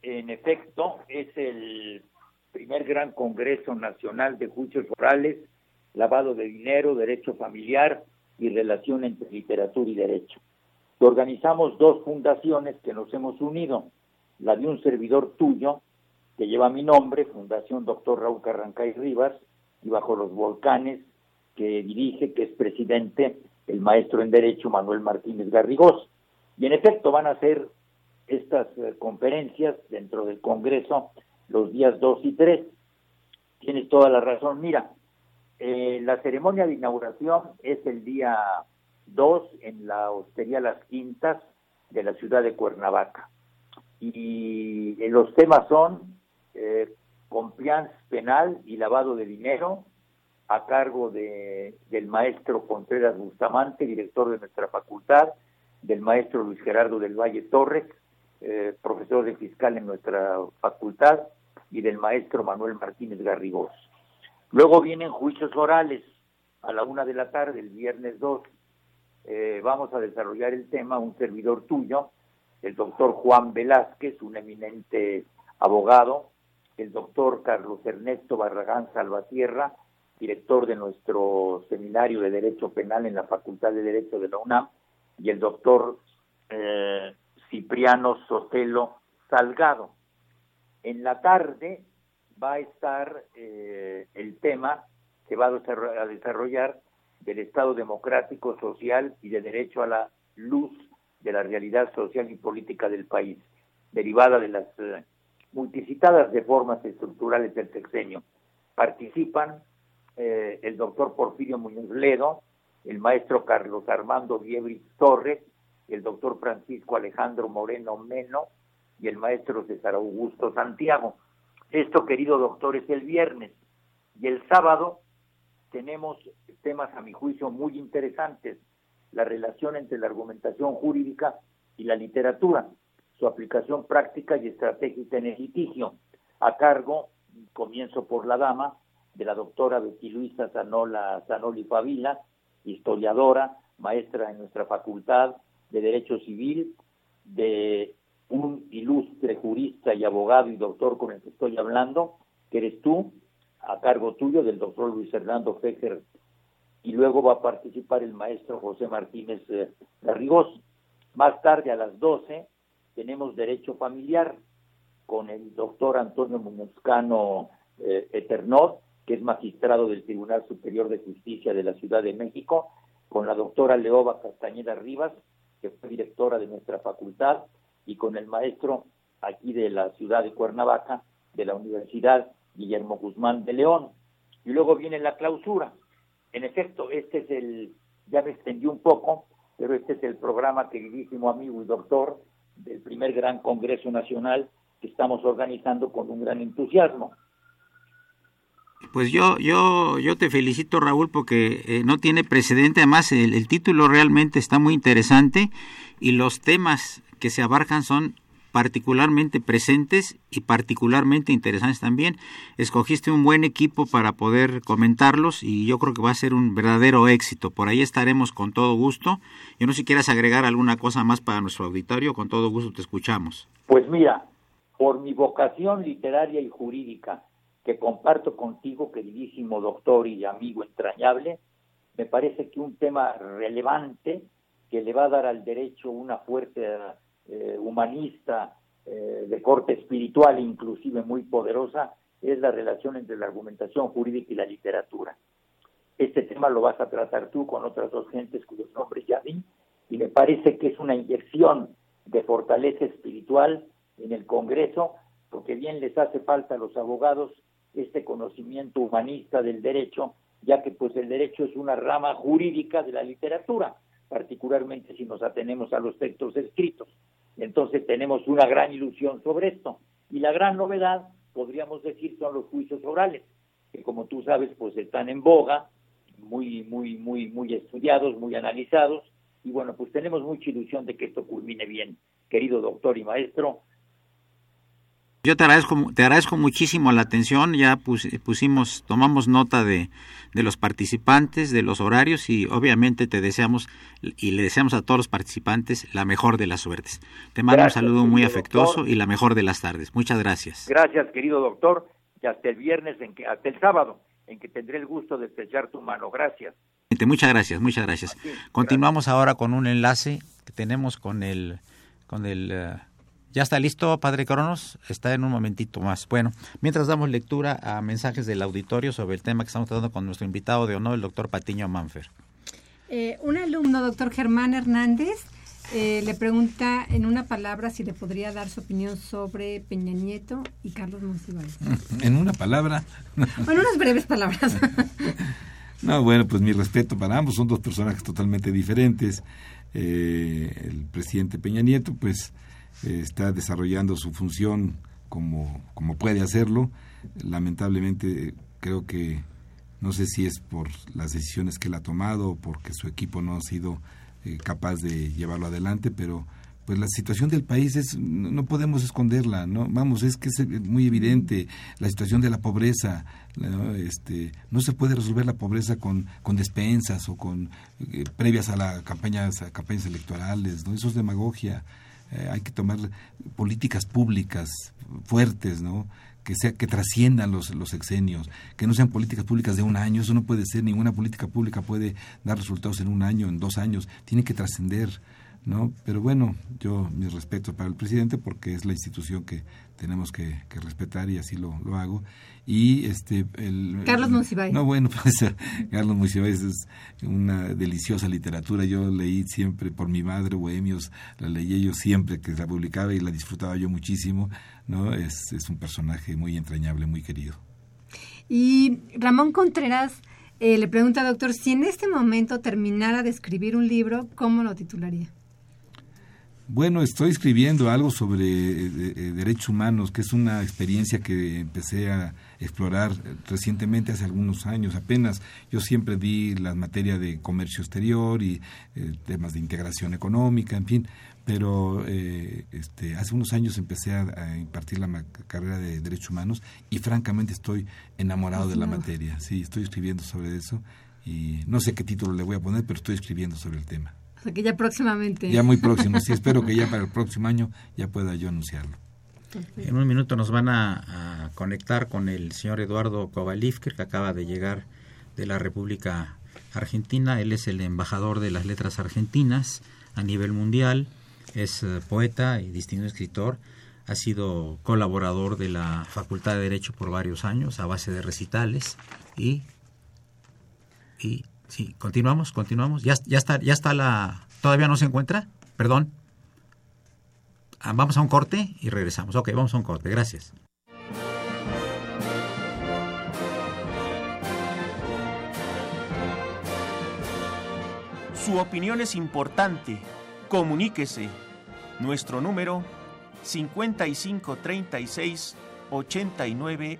En efecto, es el primer gran Congreso Nacional de Juicios Orales, lavado de dinero, derecho familiar y relación entre literatura y derecho. Organizamos dos fundaciones que nos hemos unido la de un servidor tuyo, que lleva mi nombre, Fundación Doctor Raúl Carrancay Rivas, y bajo los volcanes, que dirige, que es presidente, el maestro en Derecho Manuel Martínez Garrigós. Y en efecto van a ser estas eh, conferencias dentro del Congreso los días 2 y 3. Tienes toda la razón. Mira, eh, la ceremonia de inauguración es el día 2 en la Hostería Las Quintas de la ciudad de Cuernavaca y los temas son eh, compliance penal y lavado de dinero a cargo de, del maestro Contreras Bustamante, director de nuestra facultad, del maestro Luis Gerardo del Valle Torres, eh, profesor de fiscal en nuestra facultad, y del maestro Manuel Martínez Garrigós. Luego vienen juicios orales a la una de la tarde, el viernes 2. Eh, vamos a desarrollar el tema, un servidor tuyo, el doctor Juan Velázquez, un eminente abogado, el doctor Carlos Ernesto Barragán Salvatierra, director de nuestro seminario de Derecho Penal en la Facultad de Derecho de la UNAM, y el doctor eh, Cipriano Sotelo Salgado. En la tarde va a estar eh, el tema que va a desarrollar del Estado democrático, social y de derecho a la luz de la realidad social y política del país, derivada de las eh, multicitadas reformas estructurales del sexenio. Participan eh, el doctor Porfirio Muñoz Ledo, el maestro Carlos Armando Viebris Torres, el doctor Francisco Alejandro Moreno Meno y el maestro César Augusto Santiago. Esto, querido doctor, es el viernes. Y el sábado tenemos temas, a mi juicio, muy interesantes. La relación entre la argumentación jurídica y la literatura, su aplicación práctica y estratégica en el litigio, a cargo, comienzo por la dama, de la doctora Betty Luisa Zanola, Zanoli Favila, historiadora, maestra en nuestra facultad de Derecho Civil, de un ilustre jurista y abogado y doctor con el que estoy hablando, que eres tú, a cargo tuyo del doctor Luis Hernando Fejer, y luego va a participar el maestro José Martínez eh, Garrigós. Más tarde, a las 12, tenemos Derecho Familiar con el doctor Antonio Muñozcano eh, Eternot, que es magistrado del Tribunal Superior de Justicia de la Ciudad de México, con la doctora Leoba Castañeda Rivas, que fue directora de nuestra facultad, y con el maestro aquí de la ciudad de Cuernavaca, de la Universidad Guillermo Guzmán de León. Y luego viene la clausura. En efecto, este es el, ya me extendí un poco, pero este es el programa, queridísimo amigo y doctor, del primer gran Congreso Nacional que estamos organizando con un gran entusiasmo. Pues yo, yo, yo te felicito, Raúl, porque eh, no tiene precedente. Además, el, título realmente está muy interesante y los temas que se abarcan son particularmente presentes y particularmente interesantes también. Escogiste un buen equipo para poder comentarlos y yo creo que va a ser un verdadero éxito. Por ahí estaremos con todo gusto. Yo no sé si quieras agregar alguna cosa más para nuestro auditorio, con todo gusto te escuchamos. Pues mira, por mi vocación literaria y jurídica, que comparto contigo, queridísimo doctor y amigo entrañable, me parece que un tema relevante que le va a dar al derecho una fuerza eh, humanista eh, de corte espiritual, inclusive muy poderosa, es la relación entre la argumentación jurídica y la literatura. Este tema lo vas a tratar tú con otras dos gentes cuyos nombres ya vi, y me parece que es una inyección de fortaleza espiritual en el Congreso, porque bien les hace falta a los abogados este conocimiento humanista del derecho, ya que pues el derecho es una rama jurídica de la literatura, particularmente si nos atenemos a los textos escritos. Entonces tenemos una gran ilusión sobre esto. Y la gran novedad, podríamos decir, son los juicios orales, que como tú sabes, pues están en boga, muy, muy, muy, muy estudiados, muy analizados, y bueno, pues tenemos mucha ilusión de que esto culmine bien, querido doctor y maestro, yo te agradezco, te agradezco muchísimo la atención, ya pusimos, tomamos nota de, de, los participantes, de los horarios y obviamente te deseamos y le deseamos a todos los participantes la mejor de las suertes. Te mando un saludo muy afectuoso y la mejor de las tardes. Muchas gracias. Gracias, querido doctor, y hasta el viernes, en que, hasta el sábado, en que tendré el gusto de estrechar tu mano. Gracias. Muchas gracias, muchas gracias. Continuamos ahora con un enlace que tenemos con el, con el uh, ¿Ya está listo, Padre Cronos? Está en un momentito más. Bueno, mientras damos lectura a mensajes del auditorio sobre el tema que estamos tratando con nuestro invitado de honor, el doctor Patiño Manfer. Eh, un alumno, doctor Germán Hernández, eh, le pregunta en una palabra si le podría dar su opinión sobre Peña Nieto y Carlos Monsiváis. (laughs) En una palabra. (laughs) bueno, unas breves palabras. (laughs) no, bueno, pues mi respeto para ambos, son dos personajes totalmente diferentes. Eh, el presidente Peña Nieto, pues eh, está desarrollando su función como, como puede hacerlo. Lamentablemente creo que no sé si es por las decisiones que él ha tomado o porque su equipo no ha sido eh, capaz de llevarlo adelante, pero pues la situación del país es no podemos esconderla no vamos es que es muy evidente la situación de la pobreza no, este no se puede resolver la pobreza con, con despensas o con eh, previas a las campañas a campañas electorales no eso es demagogia eh, hay que tomar políticas públicas fuertes, ¿no? que sea que trasciendan los, los exenios, que no sean políticas públicas de un año, eso no puede ser, ninguna política pública puede dar resultados en un año, en dos años, tiene que trascender. ¿no? Pero bueno, yo mis respetos para el presidente porque es la institución que tenemos que, respetar y así lo, lo, hago. Y este el Carlos Monsiváis. No, bueno, (laughs) pues Carlos Monsiváis es una deliciosa literatura. Yo leí siempre por mi madre Bohemios, la leí yo siempre que la publicaba y la disfrutaba yo muchísimo, ¿no? Es, es un personaje muy entrañable, muy querido. Y Ramón Contreras eh, le pregunta, doctor, si en este momento terminara de escribir un libro, ¿cómo lo titularía? Bueno, estoy escribiendo algo sobre eh, eh, derechos humanos, que es una experiencia que empecé a explorar recientemente, hace algunos años apenas. Yo siempre vi la materia de comercio exterior y eh, temas de integración económica, en fin, pero este, hace unos años empecé a, impartir la carrera de derechos humanos y francamente estoy enamorado de la materia. Sí, estoy escribiendo sobre eso y no sé qué título le voy a poner, pero estoy escribiendo sobre el tema que ya próximamente. Ya muy próximo, sí, espero que ya para el próximo año ya pueda yo anunciarlo. En un minuto nos van a, conectar con el señor Eduardo Kovalivker, que acaba de llegar de la República Argentina. Él es el embajador de las letras argentinas a nivel mundial, es eh, poeta y distinguido escritor. Ha sido colaborador de la Facultad de Derecho por varios años a base de recitales y, y Sí, continuamos, continuamos. Ya, ya está, ya está la. ¿Todavía no se encuentra? Perdón. Ah, vamos a un corte y regresamos. Ok, vamos a un corte. Gracias. Su opinión es importante. Comuníquese. Nuestro número 5536 8989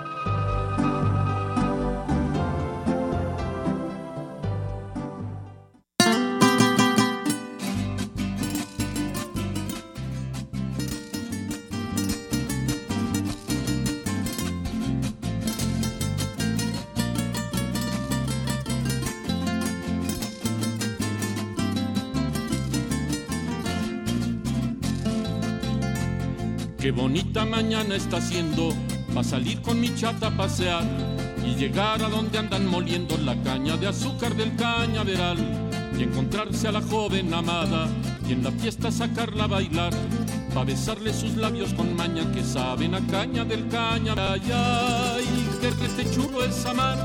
Mañana está haciendo para salir con mi chata a pasear y llegar a donde andan moliendo la caña de azúcar del cañaveral y encontrarse a la joven amada y en la fiesta sacarla a bailar para besarle sus labios con maña que saben a caña del caña ay, qué este chulo es amar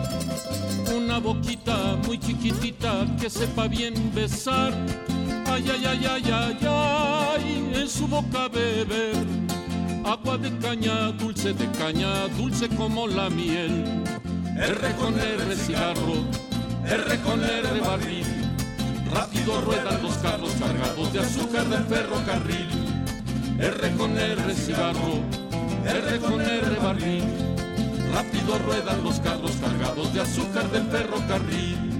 una boquita muy chiquitita que sepa bien besar. Ay, ay, ay, ay, ay, ay, en su boca beber agua de caña, dulce de caña, dulce como la miel. R con R cigarro, R con R barril. Rápido ruedan los carros cargados de azúcar del ferrocarril. R con R cigarro, R con R barril. Rápido ruedan los carros cargados de azúcar del ferrocarril.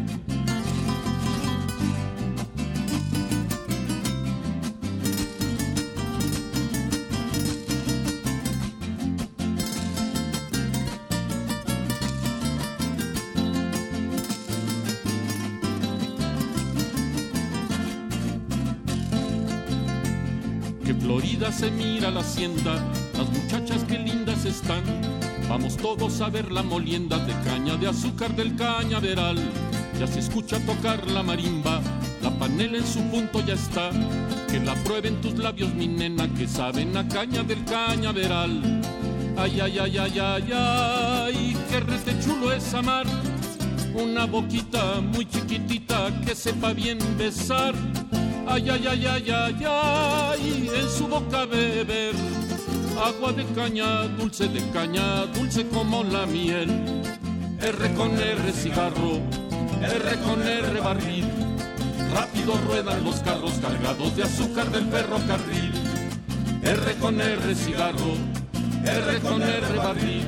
Se mira la hacienda, las muchachas que lindas están. Vamos todos a ver la molienda de caña de azúcar del cañaveral. Ya se escucha tocar la marimba, la panela en su punto ya está. Que la prueben tus labios, mi nena, que saben a caña del cañaveral. Ay, ay, ay, ay, ay, ay, qué rete chulo es amar. Una boquita muy chiquitita que sepa bien besar ay, ay, ay, ay, ay, ay, en su boca beber agua de caña, dulce de caña, dulce como la miel. R con R cigarro, R con R barril, rápido ruedan los carros cargados de azúcar del ferrocarril. R con R cigarro, R con R barril,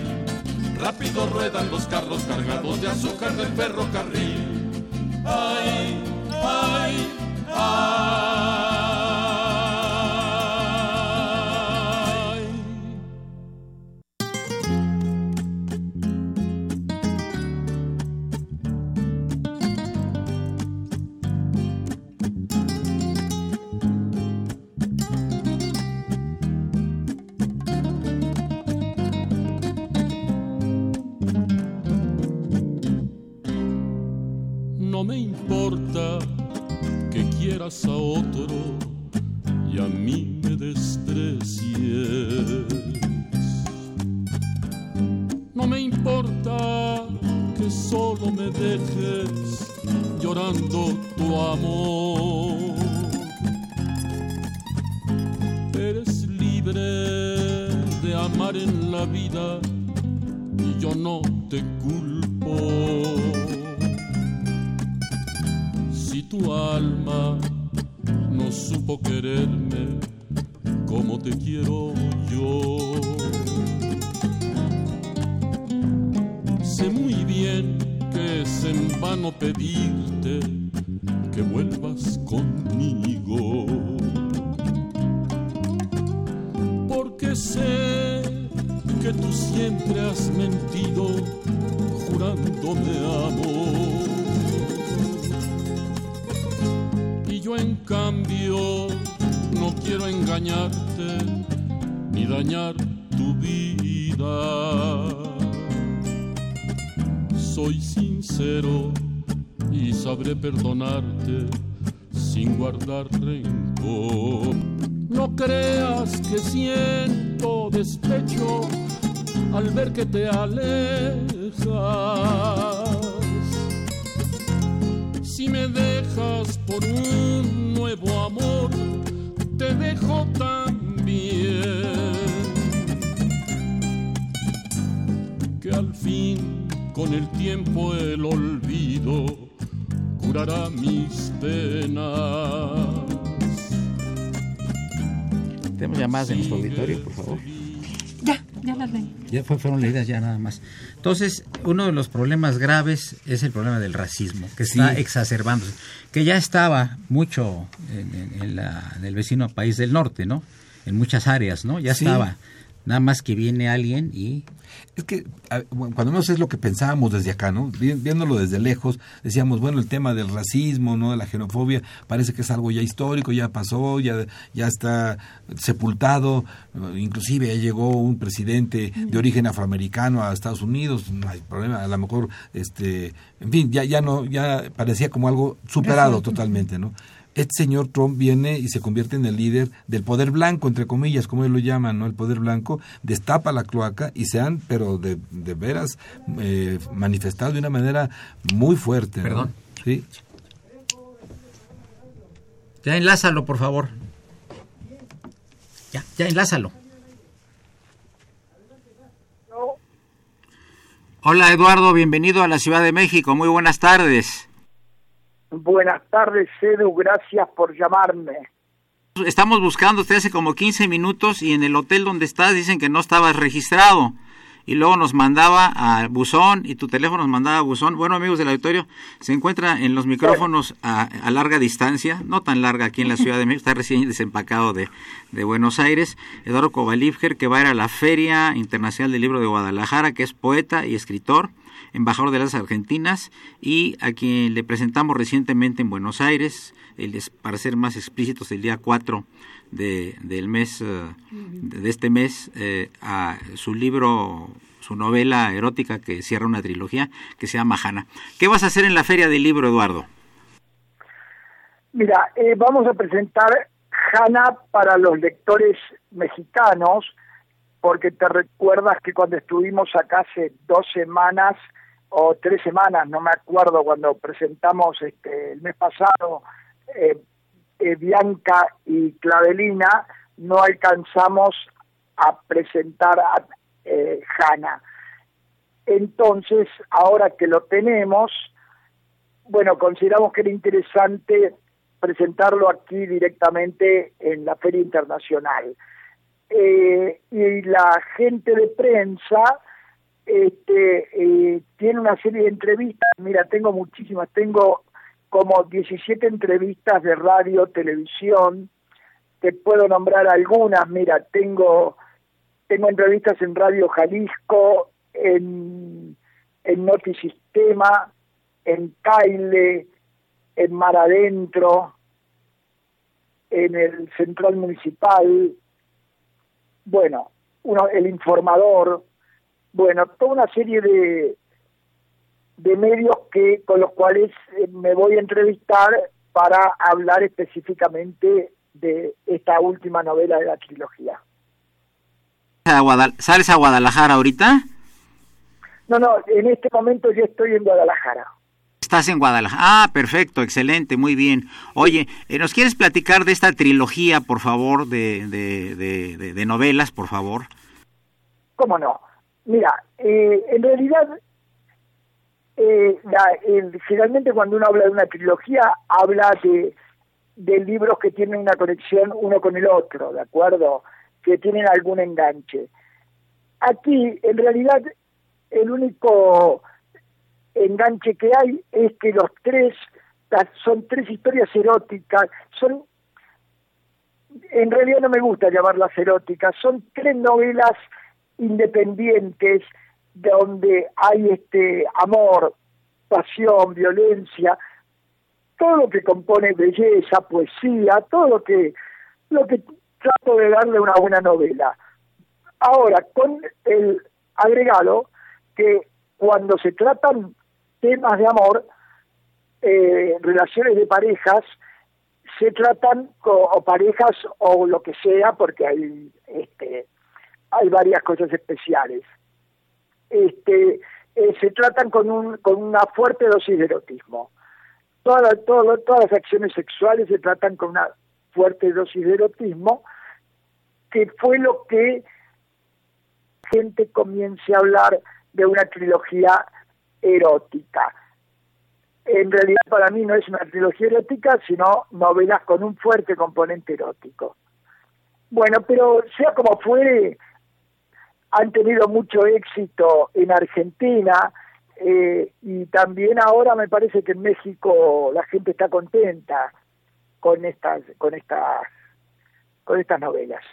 rápido ruedan los carros cargados de azúcar del ferrocarril. Ay, ay, no me importa quieras a otro y a mí me desprecies. No me importa que solo me dejes llorando tu amor. Eres libre de amar en la vida y yo no te culpo. Tu alma no supo quererme como te quiero yo. Sé muy bien que es en vano pedirte que vuelvas conmigo. Porque sé que tú siempre has mentido jurándome amor. Yo en cambio no quiero engañarte ni dañar tu vida. Soy sincero y sabré perdonarte sin guardar rencor. No creas que siento despecho al ver que te alejas. Me dejas por un nuevo amor, te dejo también. Que al fin, con el tiempo, el olvido curará mis penas. Tenemos llamadas en nuestro auditorio, por favor. Ya, ya las leí. Ya fue- fueron leídas ya nada más. Entonces, uno de los problemas graves es el problema del racismo, que está exacerbándose, que ya estaba mucho en, en- en la- en el vecino país del norte, ¿no? En muchas áreas, ¿no? Ya Sí. estaba. Nada más que viene alguien y Es que cuando menos es lo que pensábamos desde acá, ¿no? Vi- Viéndolo desde lejos, decíamos, bueno, el tema del racismo, ¿no? De la xenofobia, parece que es algo ya histórico, ya pasó, ya, ya está sepultado, inclusive ya llegó un presidente de origen afroamericano a Estados Unidos, no hay problema, a lo mejor, este, en fin, ya, ya no, ya parecía como algo superado totalmente, ¿no? Este señor Trump viene y se convierte en el líder del poder blanco, entre comillas, como él lo llaman, ¿no? El poder blanco destapa la cloaca y se han, pero de, de veras, eh, manifestado de una manera muy fuerte. ¿no? Perdón. Sí. ya enlázalo, por favor. Ya, ya enlázalo. Hola Eduardo, bienvenido a la Ciudad de México. Muy buenas tardes. Buenas tardes, Edu, gracias por llamarme. Estamos buscando usted hace como 15 minutos y en el hotel donde estás dicen que no estabas registrado. Y luego nos mandaba a buzón y tu teléfono nos mandaba a buzón. Bueno, amigos del auditorio, se encuentra en los micrófonos a, a larga distancia, no tan larga aquí en la Ciudad de México, está recién desempacado de, de Buenos Aires. Eduardo Kovalivger, que va a ir a la Feria Internacional del Libro de Guadalajara, que es poeta y escritor, embajador de las Argentinas, y a quien le presentamos recientemente en Buenos Aires, el, es- para ser más explícitos, el día 4 de, del mes, eh, de de este mes, eh, a su libro, su novela erótica que cierra una trilogía que se llama Hanna. ¿Qué vas a hacer en la Feria del Libro, Eduardo? Mira, eh, vamos a presentar Hanna para los lectores mexicanos, porque te recuerdas que cuando estuvimos acá hace dos semanas o tres semanas, no me acuerdo, cuando presentamos este, el mes pasado eh, eh, Bianca y Clavelina, no alcanzamos a presentar a eh, Hanna. Entonces, ahora que lo tenemos, bueno, consideramos que era interesante presentarlo aquí directamente en la Feria Internacional. Eh, y la gente de prensa este, eh, tiene una serie de entrevistas, mira, tengo muchísimas, tengo como 17 entrevistas de radio, televisión, te puedo nombrar algunas, mira, tengo tengo entrevistas en Radio Jalisco, en, en Notisistema, en Caile, en Mar Adentro, en el Central Municipal, bueno, uno, el Informador, bueno, toda una serie de, de medios que con los cuales eh, me voy a entrevistar para hablar específicamente de esta última novela de la trilogía. ¿Sales a Guadalajara ahorita? No, no, en este momento yo estoy en Guadalajara. Estás en Guadalajara. Ah, perfecto, excelente, muy bien. Oye, eh, ¿nos quieres platicar de esta trilogía, por favor, de, de, novelas, por favor? ¿Cómo no? Mira, eh, en realidad, eh, cuando uno habla de una trilogía, habla de, de libros que tienen una conexión uno con el otro, ¿de acuerdo? Que tienen algún enganche. Aquí, en realidad, el único enganche que hay es que los tres son tres historias eróticas, son en realidad no me gusta llamarlas eróticas, son tres novelas independientes donde hay este amor, pasión, violencia, todo lo que compone belleza, poesía, todo lo que lo que trato de darle una buena novela. Ahora, con el agregado que cuando se tratan temas de amor, eh, relaciones de parejas, se tratan o parejas o lo que sea, porque hay este hay varias cosas especiales. Este eh, se tratan con un con una fuerte dosis de erotismo. Todas todas todas las acciones sexuales se tratan con una fuerte dosis de erotismo, que fue lo que gente comience a hablar de una trilogía erótica. En realidad para mí no es una trilogía erótica, sino novelas con un fuerte componente erótico. Bueno, pero sea como fuere, han tenido mucho éxito en Argentina eh, y también ahora me parece que en México la gente está contenta con estas, con estas, con estas novelas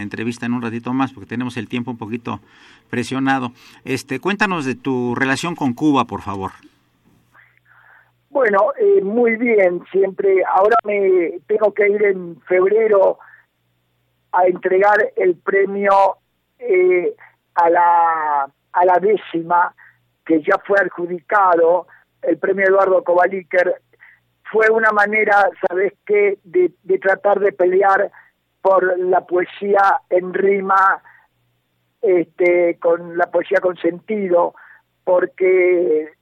entrevista en un ratito más porque tenemos el tiempo un poquito presionado. Este, cuéntanos de tu relación con Cuba, por favor. Bueno, eh, muy bien, siempre. Ahora me tengo que ir en febrero a entregar el premio eh, a la a la décima que ya fue adjudicado el premio Eduardo Kovaliker fue una manera, ¿sabes qué?, de tratar de pelear por la poesía en rima, este, con la poesía con sentido, porque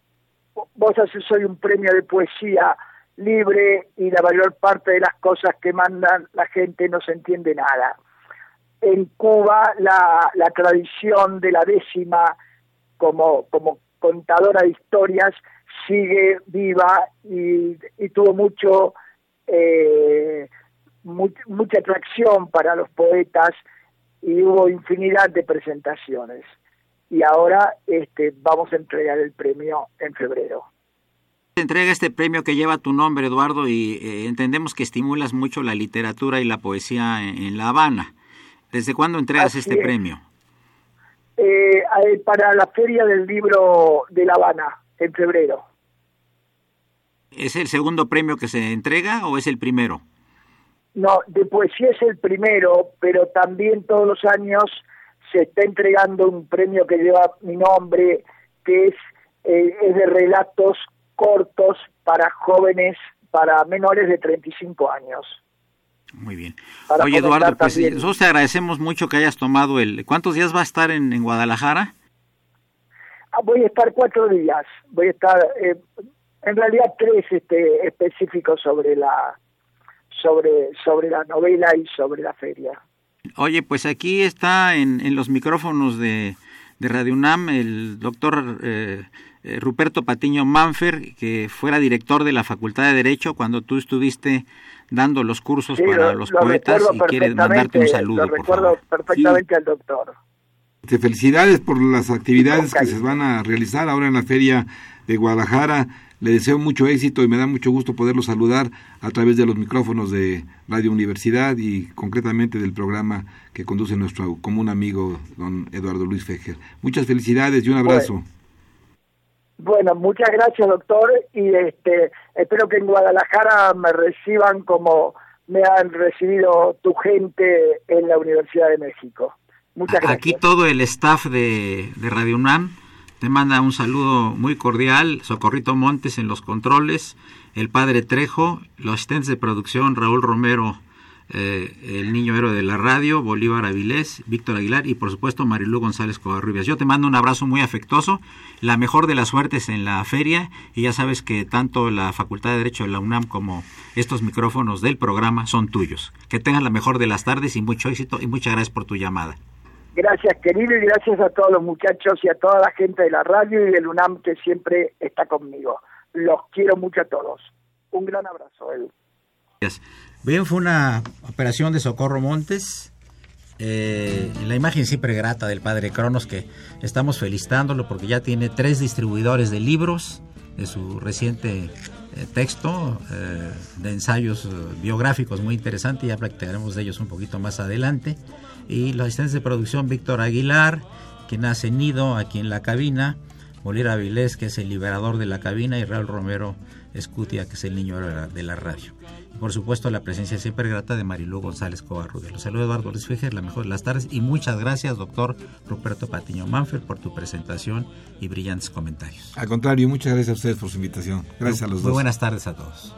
vos haces hoy un premio de poesía libre y la mayor parte de las cosas que mandan la gente no se entiende nada. En Cuba la, la tradición de la décima como, como contadora de historias sigue viva y, tuvo mucho eh, mucha atracción para los poetas y hubo infinidad de presentaciones. Y ahora este, vamos a entregar el premio en febrero. Se entrega este premio que lleva tu nombre, Eduardo, y eh, entendemos que estimulas mucho la literatura y la poesía en, La Habana. ¿Desde cuándo entregas este premio? Eh, para la Feria del Libro de La Habana, en febrero. ¿Es el segundo premio que se entrega o es el primero? No, de poesía es el primero, pero también todos los años se está entregando un premio que lleva mi nombre, que es, eh, es de relatos cortos para jóvenes, para menores de 35 años. Muy bien. Oye, Eduardo, pues nosotros te agradecemos mucho que hayas tomado el... ¿Cuántos días va a estar en, en Guadalajara? Ah, voy a estar cuatro días. Voy a estar, eh, en realidad tres este, específicos sobre la sobre, sobre la novela y sobre la feria. Oye, pues aquí está en, en los micrófonos de, de, Radio UNAM el doctor eh, eh, Ruperto Patiño Manfer, que fuera director de la Facultad de Derecho cuando tú estuviste dando los cursos para los poetas y quiere mandarte un saludo. Lo recuerdo perfectamente al doctor. Felicidades por las actividades que se van a realizar ahora en la feria de Guadalajara le deseo mucho éxito y me da mucho gusto poderlo saludar a través de los micrófonos de Radio Universidad y concretamente del programa que conduce nuestro común amigo don Eduardo Luis Fejer. Muchas felicidades y un abrazo. Bueno, muchas gracias doctor y este espero que en Guadalajara me reciban como me han recibido tu gente en la Universidad de México. Muchas gracias. Aquí todo el staff de, de Radio UNAM te manda un saludo muy cordial, Socorrito Montes en los controles, el padre Trejo, los asistentes de producción Raúl Romero, eh, el niño héroe de la radio, Bolívar Avilés, Víctor Aguilar y por supuesto Marilú González Covarrubias. Yo te mando un abrazo muy afectuoso, la mejor de las suertes en la feria y ya sabes que tanto la Facultad de Derecho de la UNAM como estos micrófonos del programa son tuyos. Que tengas la mejor de las tardes y mucho éxito y muchas gracias por tu llamada. Gracias, querido, y gracias a todos los muchachos y a toda la gente de la radio y del UNAM que siempre está conmigo. Los quiero mucho a todos. Un gran abrazo, Edu. Bien, fue una operación de Socorro Montes. Eh, la imagen siempre grata del padre Cronos, que estamos felicitándolo porque ya tiene tres distribuidores de libros de su reciente eh, texto eh, de ensayos biográficos muy interesante. Ya platicaremos de ellos un poquito más adelante y los asistentes de producción Víctor Aguilar, quien hace nido aquí en la cabina, Bolívar Avilés, que es el liberador de la cabina, y Raúl Romero Escutia, que es el niño de la radio. Y por supuesto la presencia siempre grata de Marilú González Covarrubias. Los saludo Eduardo Luis Fejer, la mejor de las tardes, y muchas gracias, doctor Ruperto Patiño Manfred, por tu presentación y brillantes comentarios. Al contrario, muchas gracias a ustedes por su invitación. Gracias a los dos. Muy buenas tardes a todos.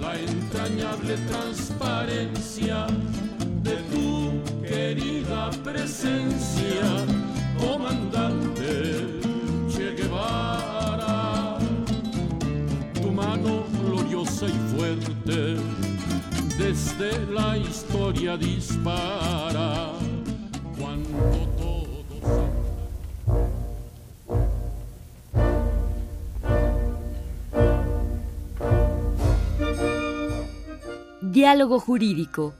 La entrañable transparencia de tu querida presencia, comandante Che Guevara. Tu mano gloriosa y fuerte desde la historia dispara. Cuando todos. Diálogo Jurídico